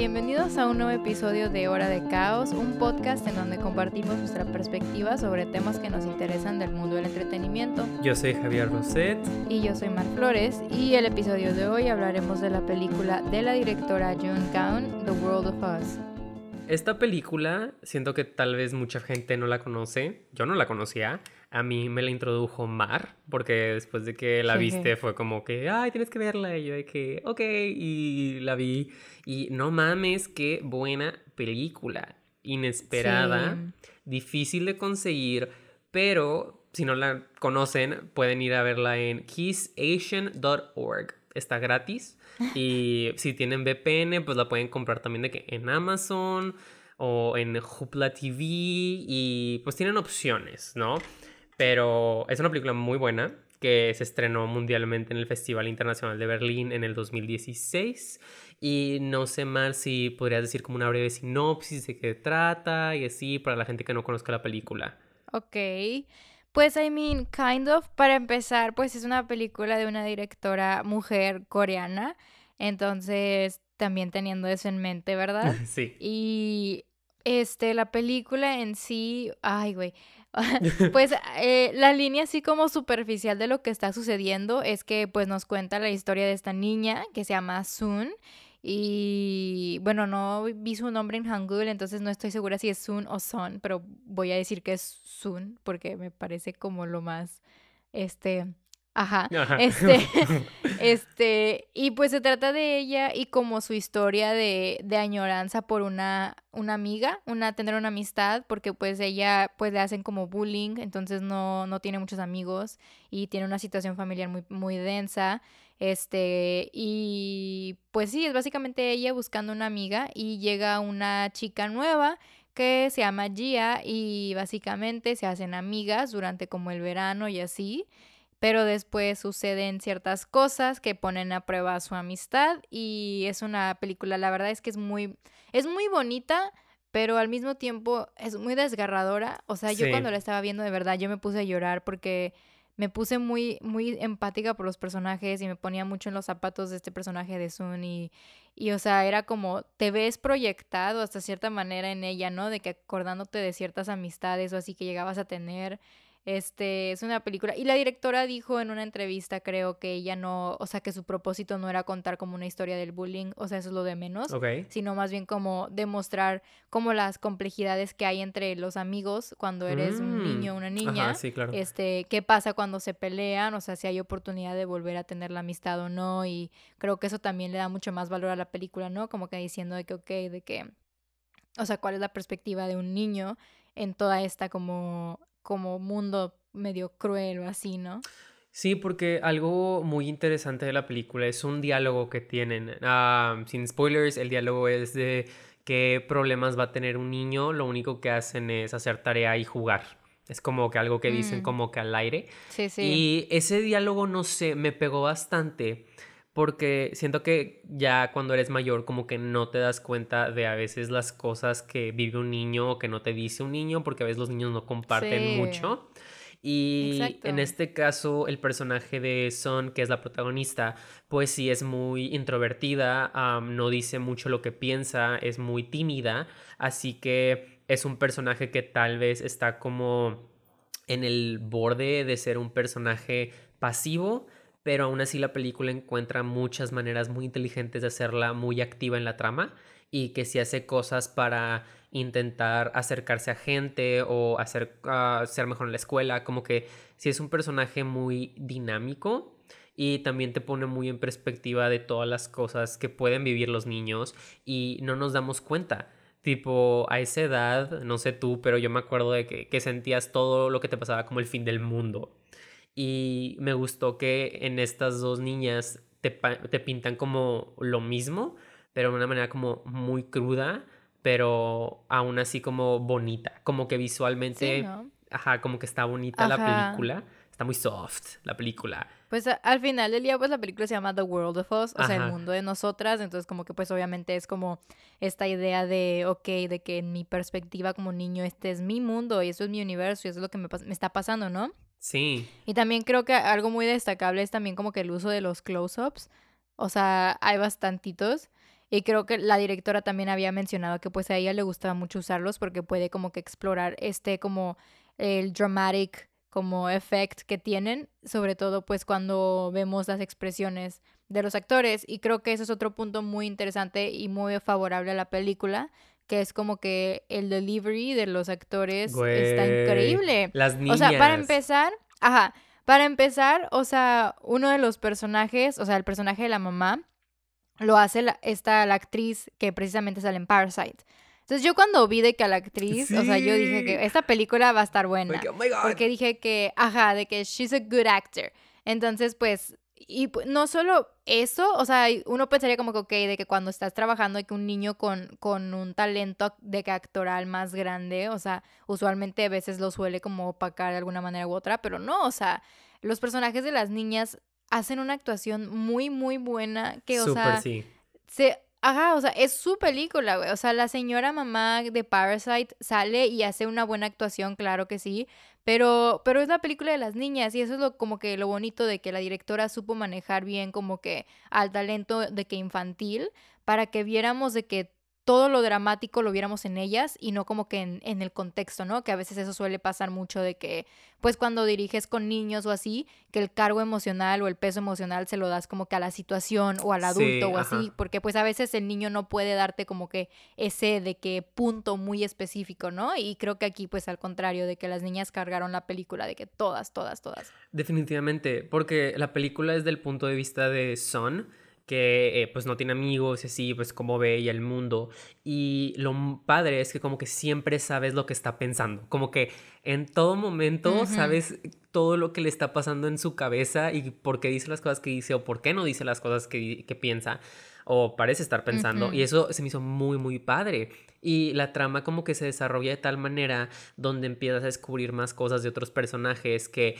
Bienvenidos a un nuevo episodio de Hora de Caos, un podcast en donde compartimos nuestra perspectiva sobre temas que nos interesan del mundo del entretenimiento. Yo soy Javier Roset. Y yo soy Mar Flores. Y el episodio de hoy hablaremos de la película de la directora June Gown, The World of Us. Esta película, siento que tal vez mucha gente no la conoce. Yo no la conocía. A mí me la introdujo Mar, porque después de que la viste fue como que, ay, tienes que verla. Y yo de que, ok, y la vi. Y no mames, qué buena película. Inesperada, difícil de conseguir, pero si no la conocen, pueden ir a verla en kissasian.org. Está gratis. Y si tienen VPN, pues la pueden comprar también de que en Amazon o en Hoopla TV y pues tienen opciones, ¿no? Pero es una película muy buena que se estrenó mundialmente en el Festival Internacional de Berlín en el 2016. Y no sé más si podrías decir como una breve sinopsis de qué trata y así para la gente que no conozca la película. Ok. Pues, I mean, kind of. Para empezar, pues es una película de una directora mujer coreana. Entonces, también teniendo eso en mente, ¿verdad? Sí. Y este, la película en sí, ay, güey. pues eh, la línea así como superficial de lo que está sucediendo es que pues nos cuenta la historia de esta niña que se llama Sun y bueno, no vi su nombre en Hangul, entonces no estoy segura si es Sun o Son, pero voy a decir que es Sun porque me parece como lo más este Ajá. Este, este, y pues se trata de ella y como su historia de, de añoranza por una, una amiga, una, tener una amistad, porque pues ella, pues le hacen como bullying, entonces no, no tiene muchos amigos y tiene una situación familiar muy, muy densa. Este, y pues sí, es básicamente ella buscando una amiga y llega una chica nueva que se llama Gia y básicamente se hacen amigas durante como el verano y así pero después suceden ciertas cosas que ponen a prueba su amistad y es una película, la verdad es que es muy, es muy bonita, pero al mismo tiempo es muy desgarradora. O sea, yo cuando la estaba viendo de verdad, yo me puse a llorar porque me puse muy, muy empática por los personajes y me ponía mucho en los zapatos de este personaje de Sun y, y, o sea, era como, te ves proyectado hasta cierta manera en ella, ¿no? De que acordándote de ciertas amistades o así que llegabas a tener este, es una película. Y la directora dijo en una entrevista, creo que ella no, o sea, que su propósito no era contar como una historia del bullying, o sea, eso es lo de menos, sino más bien como demostrar como las complejidades que hay entre los amigos cuando eres un mm. niño o una niña. Este, qué pasa cuando se pelean, o sea, si hay oportunidad de volver a tener la amistad o no. Y creo que eso también le da mucho más valor a la película, ¿no? Como que diciendo de que, ok, de que, o sea, cuál es la perspectiva de un niño en toda esta como como mundo medio cruel o así, ¿no? Sí, porque algo muy interesante de la película es un diálogo que tienen. Ah, sin spoilers, el diálogo es de qué problemas va a tener un niño. Lo único que hacen es hacer tarea y jugar. Es como que algo que dicen mm. como que al aire. Sí, sí. Y ese diálogo, no sé, me pegó bastante porque siento que ya cuando eres mayor como que no te das cuenta de a veces las cosas que vive un niño o que no te dice un niño, porque a veces los niños no comparten mucho. Y en este caso, el personaje de Son, que es la protagonista, pues sí es muy introvertida, no dice mucho lo que piensa, es muy tímida, así que es un personaje que tal vez está como en el borde de ser un personaje pasivo, pero aún así la película encuentra muchas maneras muy inteligentes de hacerla muy activa en la trama y que si hace cosas para intentar acercarse a gente o hacer ah, ser mejor en la escuela, como que si es un personaje muy dinámico y también te pone muy en perspectiva de todas las cosas que pueden vivir los niños y no nos damos cuenta. Tipo, a esa edad, no sé tú, pero yo me acuerdo de que, que sentías todo lo que te pasaba como el fin del mundo. Y me gustó que en estas dos niñas te, pintan como lo mismo, pero de una manera como muy cruda, pero aún así como bonita. Como que visualmente, ajá, como que está bonita la película. Está muy soft la película. Pues al final del día, pues la película se llama The World of Us, o sea, el mundo de nosotras. Entonces, como que, pues obviamente es como esta idea de, ok, de que en mi perspectiva como niño, este es mi mundo y eso es mi universo y eso es lo que me, me está pasando, ¿no? Sí. Y también creo que algo muy destacable es también como que el uso de los close-ups. O sea, hay bastantitos. Y creo que la directora también había mencionado que pues a ella le gustaba mucho usarlos porque puede como que explorar este como el dramatic como effect que tienen, sobre todo pues cuando vemos las expresiones de los actores y creo que eso es otro punto muy interesante y muy favorable a la película que es como que el delivery de los actores está increíble. Las niñas. O sea, para empezar, ajá, para empezar, o sea, uno de los personajes, o sea, el personaje de la mamá, lo hace la, esta, la actriz que precisamente sale en Parasite. Entonces yo cuando vi de que a la actriz, o sea, yo dije que esta película va a estar buena. oh God. Porque dije que, ajá, de que she's a good actor. Entonces, pues, y no solo eso, o sea, uno pensaría como que, ok, de que cuando estás trabajando, de que un niño con, con un talento de que actoral más grande, o sea, usualmente a veces lo suele como opacar de alguna manera u otra, pero no, o sea, los personajes de las niñas hacen una actuación muy, muy buena, que, o Súper sea, sí. se, ajá, o sea, es su película, güey. O sea, la señora mamá de Parasite sale y hace una buena actuación, claro que sí. Pero, pero es la película de las niñas y eso es lo, como que lo bonito de que la directora supo manejar bien como que al talento de que infantil para que viéramos de que todo lo dramático lo viéramos en ellas y no como que en, en, el contexto, ¿no? Que a veces eso suele pasar mucho de que, pues cuando diriges con niños o así, que el cargo emocional o el peso emocional se lo das como que a la situación o al adulto Sí, o ajá. así, porque pues a veces el niño no puede darte como que ese de que punto muy específico, ¿no? Y creo que aquí pues al contrario, de que las niñas cargaron la película, de que todas, todas, todas. Definitivamente, porque la película es del punto de vista de Son, que eh, pues no tiene amigos y así, pues como ve ella el mundo. Y lo padre es que como que siempre sabes lo que está pensando, como que en todo momento sabes todo lo que le está pasando en su cabeza y por qué dice las cosas que dice o por qué no dice las cosas que, que piensa o parece estar pensando. Y eso se me hizo muy, muy padre. Y la trama como que se desarrolla de tal manera donde empiezas a descubrir más cosas de otros personajes que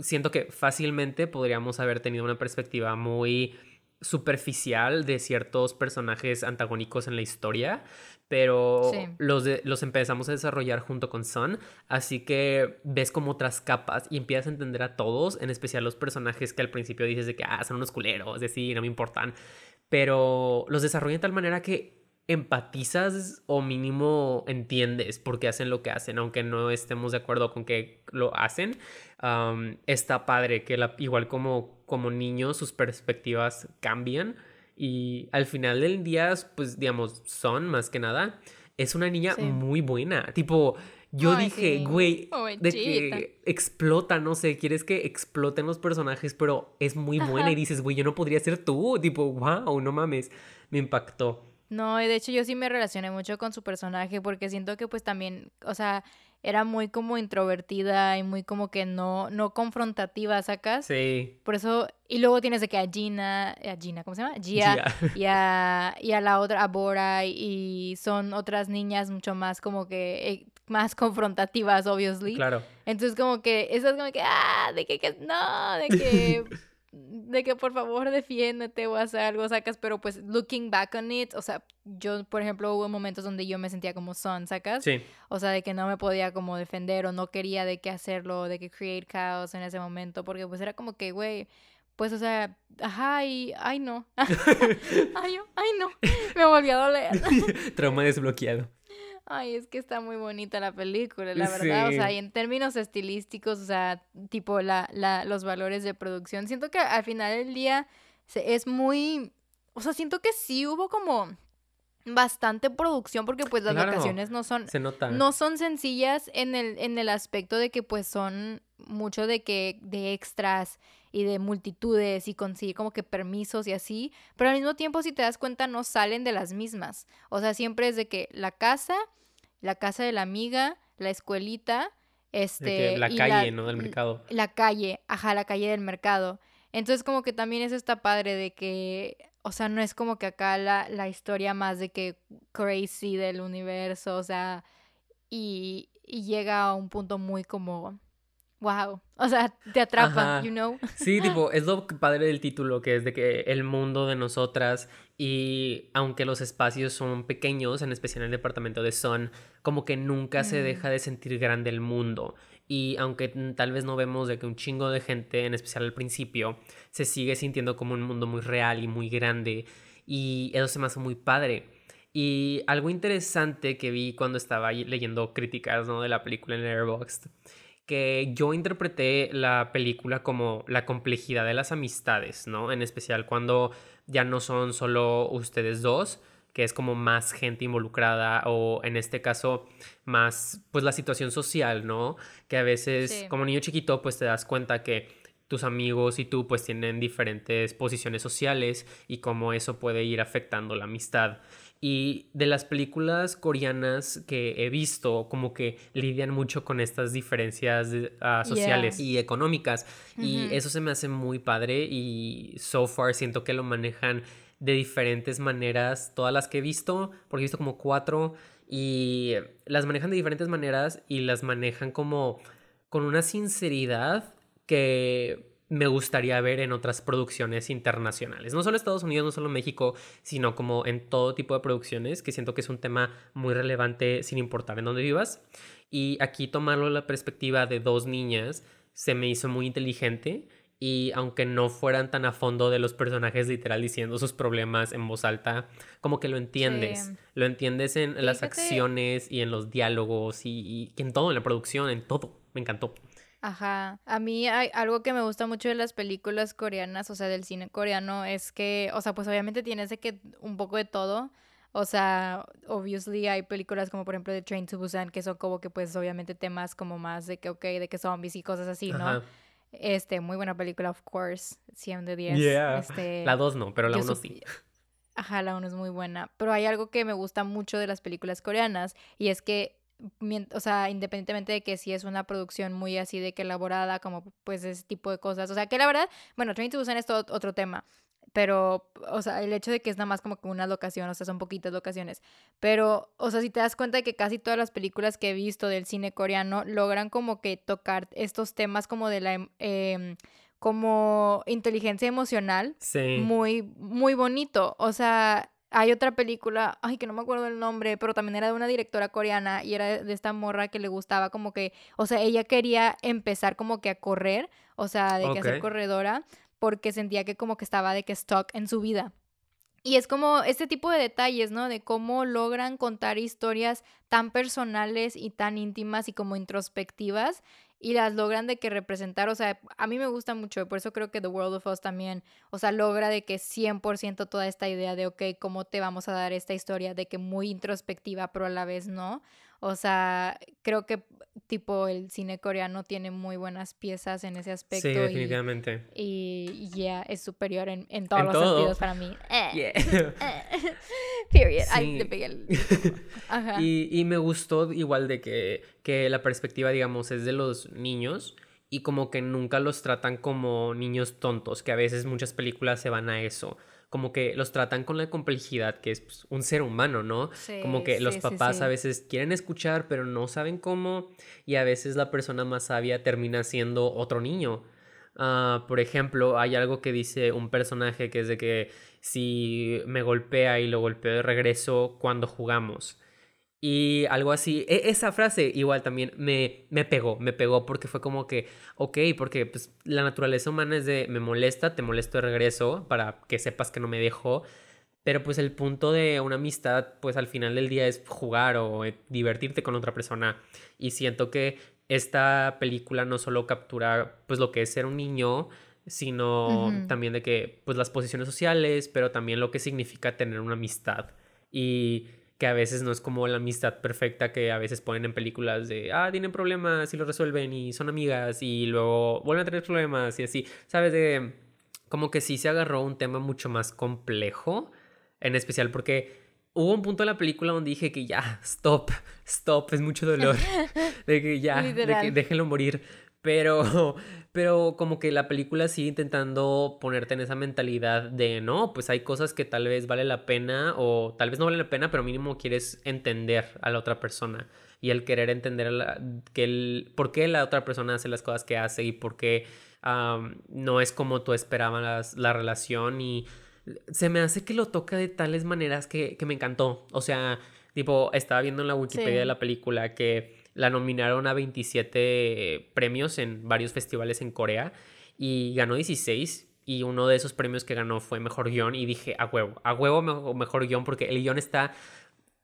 siento que fácilmente podríamos haber tenido una perspectiva muy superficial de ciertos personajes antagónicos en la historia, pero Sí. los, de- los empezamos a desarrollar junto con Son, así que ves como otras capas y empiezas a entender a todos, en especial los personajes que al principio dices de que ah, son unos culeros, de sí, no me importan, pero los desarrollan de tal manera que empatizas o mínimo entiendes por qué hacen lo que hacen, aunque no estemos de acuerdo con que lo hacen. Am, está padre que la- igual como, como niños sus perspectivas cambian y al final del día, pues digamos, son más que nada, es una niña Sí. muy buena. Tipo, yo Ay, dije, sí. güey, de Pobrecita. que explota, no sé, quieres que exploten los personajes, pero es muy buena Ajá. y dices, güey, yo no podría ser tú. Tipo, wow, no mames, me impactó. No, y de hecho yo sí me relacioné mucho con su personaje porque siento que pues también, o sea, era muy como introvertida y muy como que no, no confrontativa, ¿sacas? Sí. Por eso, y luego tienes de que a Gina, a Gina, ¿cómo se llama? Gia, Gia. y a, y a la otra, a Bora, y son otras niñas mucho más como que, eh, más confrontativas, obviously. Claro. Entonces como que, eso es como que, ah, de que, que no, de que, de que por favor defiéndete o haz algo, sacas, pero pues looking back on it, o sea, yo, por ejemplo, hubo momentos donde yo me sentía como son, sacas. Sí. O sea, de que no me podía como defender o no quería de qué hacerlo, de que create chaos en ese momento, porque pues era como que, güey, pues, o sea, ajá, y, ay, no. ay, ay, no. Me volvió a doler. Trauma desbloqueado. Ay, es que está muy bonita la película, la verdad. O sea, y en términos estilísticos, o sea, tipo la, la, los valores de producción, siento que al final del día se- es muy, o sea, siento que sí hubo como bastante producción porque pues las Claro. locaciones no son, Se nota. no son sencillas en el, en el aspecto de que pues son mucho de que de extras y de multitudes y conseguir como que permisos y así, pero al mismo tiempo si te das cuenta no salen de las mismas. O sea, siempre es de que la casa, la casa de la amiga, la escuelita, este la calle, ¿no? Del mercado. la calle, ajá, la calle del mercado. Entonces como que también eso está padre de que, o sea, no es como que acá la, la historia más de que crazy del universo, o sea, y, y llega a un punto muy como, wow, o sea, te atrapa, Ajá. you know. Sí, tipo, es lo padre del título, que es de que el mundo de nosotras y aunque los espacios son pequeños, en especial en el departamento de Son, como que nunca se Mm. deja de sentir grande el mundo. Y aunque tal vez no vemos de que un chingo de gente, en especial al principio, se sigue sintiendo como un mundo muy real y muy grande. Y eso se me hace muy padre. Y algo interesante que vi cuando estaba leyendo críticas ¿no? de la película en Airbox, que yo interpreté la película como la complejidad de las amistades, ¿no? En especial cuando ya no son solo ustedes dos, que es como más gente involucrada o en este caso más pues la situación social, ¿no? Que a veces como niño chiquito pues te das cuenta que tus amigos y tú pues tienen diferentes posiciones sociales y cómo eso puede ir afectando la amistad. Y de las películas coreanas que he visto, como que lidian mucho con estas diferencias ah, sociales y económicas. Y eso se me hace muy padre y so far siento que lo manejan de diferentes maneras, todas las que he visto, porque he visto como cuatro, y las manejan de diferentes maneras y las manejan como con una sinceridad que me gustaría ver en otras producciones internacionales. No solo Estados Unidos, no solo México, sino como en todo tipo de producciones, que siento que es un tema muy relevante sin importar en dónde vivas. Y aquí tomarlo la perspectiva de dos niñas se me hizo muy inteligente y aunque no fueran tan a fondo de los personajes literal diciendo sus problemas en voz alta, como que lo entiendes. Lo entiendes en las acciones y en los diálogos y, y en todo, en la producción, en todo. Me encantó. Ajá. A mí hay algo que me gusta mucho de las películas coreanas, o sea, del cine coreano, es que, o sea, pues obviamente tienes de que un poco de todo. O sea, obviously hay películas como por ejemplo de Train to Busan que son como que pues obviamente temas como más de que, ok, de que zombies y cosas así, ¿no? Este, muy buena película, of course, 100 de 10. Este, la 2 no, pero la 1 sí. Ajá, la 1 es muy buena. Pero hay algo que me gusta mucho de las películas coreanas y es que o sea, independientemente de que si es una producción muy así de que elaborada, como pues ese tipo de cosas. O sea, que la verdad, bueno, Train to Busan es todo otro tema. Pero, o sea, el hecho de que es nada más como que una locación, o sea, son poquitas locaciones. Pero, o sea, si te das cuenta de que casi todas las películas que he visto del cine coreano logran como que tocar estos temas como de la... Eh, como inteligencia emocional. Sí. Muy, muy bonito. O sea, hay otra película, ay, que no me acuerdo el nombre, pero también era de una directora coreana y era de esta morra que le gustaba como que, o sea, ella quería empezar como que a correr, o sea, de que ser corredora, porque sentía que como que estaba de que stock en su vida. Y es como este tipo de detalles, ¿no? De cómo logran contar historias tan personales y tan íntimas y como introspectivas y las logran de que representar, o sea, a mí me gusta mucho, por eso creo que The World of Us también, o sea, logra de que 100% toda esta idea de, ok, ¿cómo te vamos a dar esta historia? De que muy introspectiva, pero a la vez no. O sea, creo que tipo el cine coreano tiene muy buenas piezas en ese aspecto. Sí, definitivamente. Y ya es superior en, en todos los sentidos para mí. Eh, eh, period. Ay, te pegué el... Ajá. Y, y, me gustó igual de que, que la perspectiva, digamos, es de los niños y como que nunca los tratan como niños tontos, que a veces muchas películas se van a eso como que los tratan con la complejidad que es pues, un ser humano, ¿no? como que los papás a veces quieren escuchar, pero no saben cómo, y a veces la persona más sabia termina siendo otro niño. Ah, por ejemplo, hay algo que dice un personaje que es de que si me golpea y lo golpeo de regreso cuando jugamos. Y algo así, e, esa frase igual también me, me pegó, me pegó porque fue como que, ok, porque pues, la naturaleza humana es de me molesta, te molesto de regreso para que sepas que no me dejo, pero pues el punto de una amistad pues al final del día es jugar o eh, divertirte con otra persona. Y siento que esta película no solo captura pues lo que es ser un niño, sino también de que pues las posiciones sociales, pero también lo que significa tener una amistad. Y que a veces no es como la amistad perfecta que a veces ponen en películas de, ah, tienen problemas y lo resuelven y son amigas y luego vuelven a tener problemas y así, ¿sabes? De, como que sí se agarró un tema mucho más complejo, en especial porque hubo un punto en la película donde dije que ya, stop, stop, es mucho dolor, de que ya, de que déjenlo morir. Pero, pero como que la película sigue intentando ponerte en esa mentalidad de no, pues hay cosas que tal vez vale la pena o tal vez no vale la pena, pero mínimo quieres entender a la otra persona y el querer entender que el, por qué la otra persona hace las cosas que hace y por qué no es como tú esperabas la relación y se me hace que lo toca de tales maneras que, que me encantó. O sea, tipo, estaba viendo en la Wikipedia de la película que la nominaron a 27 premios en varios festivales en Corea y ganó 16 y uno de esos premios que ganó fue mejor guion y dije, a huevo, a huevo mejor, mejor guion porque el guion está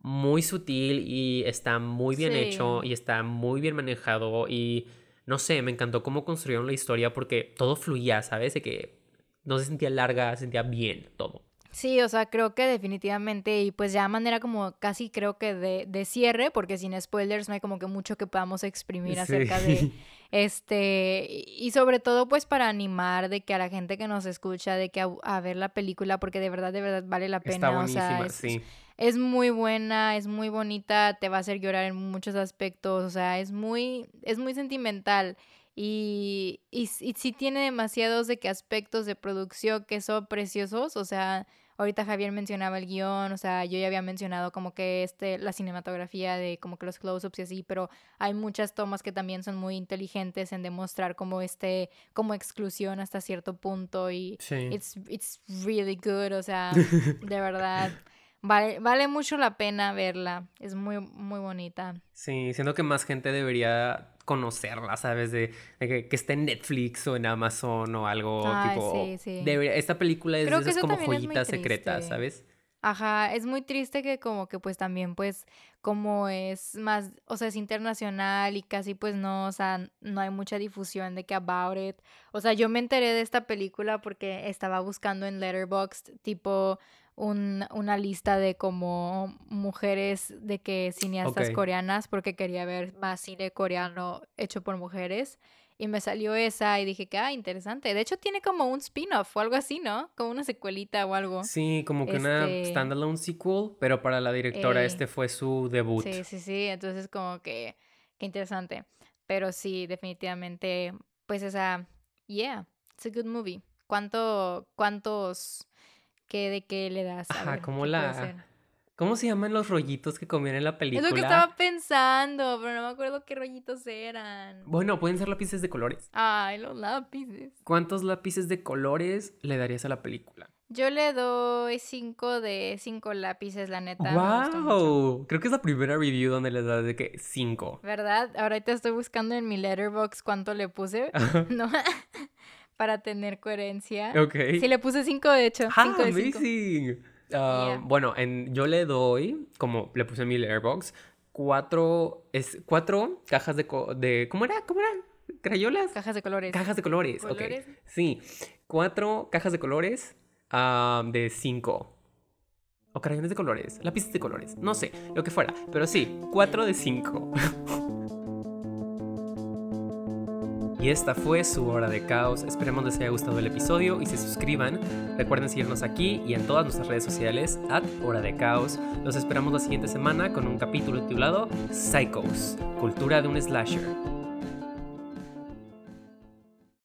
muy sutil y está muy bien hecho y está muy bien manejado y no sé, me encantó cómo construyeron la historia porque todo fluía, ¿sabes? De que no se sentía larga, se sentía bien todo. Sí, o sea, creo que definitivamente, y pues ya manera como casi creo que de, de cierre, porque sin spoilers no hay como que mucho que podamos exprimir acerca de este, y sobre todo pues para animar de que a la gente que nos escucha, de que a, ver la película, porque de verdad, de verdad vale la pena. o sea, es, sí. es muy buena, es muy bonita, te va a hacer llorar en muchos aspectos, o sea, es muy, es muy sentimental. Y, y, y sí tiene demasiados de que aspectos de producción que son preciosos, o sea, Ahorita Javier mencionaba el guion, o sea, yo ya había mencionado como que este, la cinematografía de como que los close-ups y así, pero hay muchas tomas que también son muy inteligentes en demostrar como este, como exclusión hasta cierto punto y it's, it's really good, o sea, de verdad. Vale, vale mucho la pena verla. Es muy, muy bonita. Sí, siento que más gente debería conocerla, ¿sabes? De, que, que, esté en Netflix o en Amazon o algo tipo. Sí, sí. esta película es esas como joyitas secretas, ¿sabes? Ajá, es muy triste que como que pues también pues como es más, o sea, es internacional y casi pues no, o sea, no hay mucha difusión de que about it. O sea, yo me enteré de esta película porque estaba buscando en Letterboxd tipo un, una lista de como mujeres de que cineastas coreanas porque quería ver más cine coreano hecho por mujeres y me salió esa y dije que, ah, interesante. De hecho tiene como un spin-off o algo así, ¿no? Como una secuelita o algo. Sí, como que una este standalone sequel, pero para la directora este fue su debut. Sí, sí, sí, entonces como que, qué interesante. Pero sí, definitivamente, pues esa, yeah, it's a good movie. ¿Cuánto, cuántos ¿Qué, ¿De qué le das? Ajá, como la... ¿Cómo se llaman los rollitos que comían en la película? Es lo que estaba pensando, pero no me acuerdo qué rollitos eran. Bueno, pueden ser lápices de colores. Ay, los lápices. ¿Cuántos lápices de colores le darías a la película? Yo le doy cinco de cinco lápices, la neta. ¡Wow! Creo que es la primera review donde le das de que cinco. ¿Verdad? Ahorita estoy buscando en mi letterbox cuánto le puse. no. Para tener coherencia. Ok. Sí, le puse 5 de hecho. Ah, amazing. Uh, bueno, en, yo le doy, como le puse en mi letterbox, cuatro, es, cuatro cajas de, de... ¿Cómo era? ¿Cómo era? ¿Crayolas? Cajas de colores. Cajas de colores, ¿Colores? ok. Sí, cuatro cajas de colores uh, de cinco. O crayones de colores, lápices de colores, no sé, lo que fuera. Pero sí, cuatro de cinco. Y esta fue su hora de caos. Esperemos les haya gustado el episodio y se suscriban. Recuerden seguirnos aquí y en todas nuestras redes sociales, at hora de caos. Los esperamos la siguiente semana con un capítulo titulado Psychos, cultura de un slasher.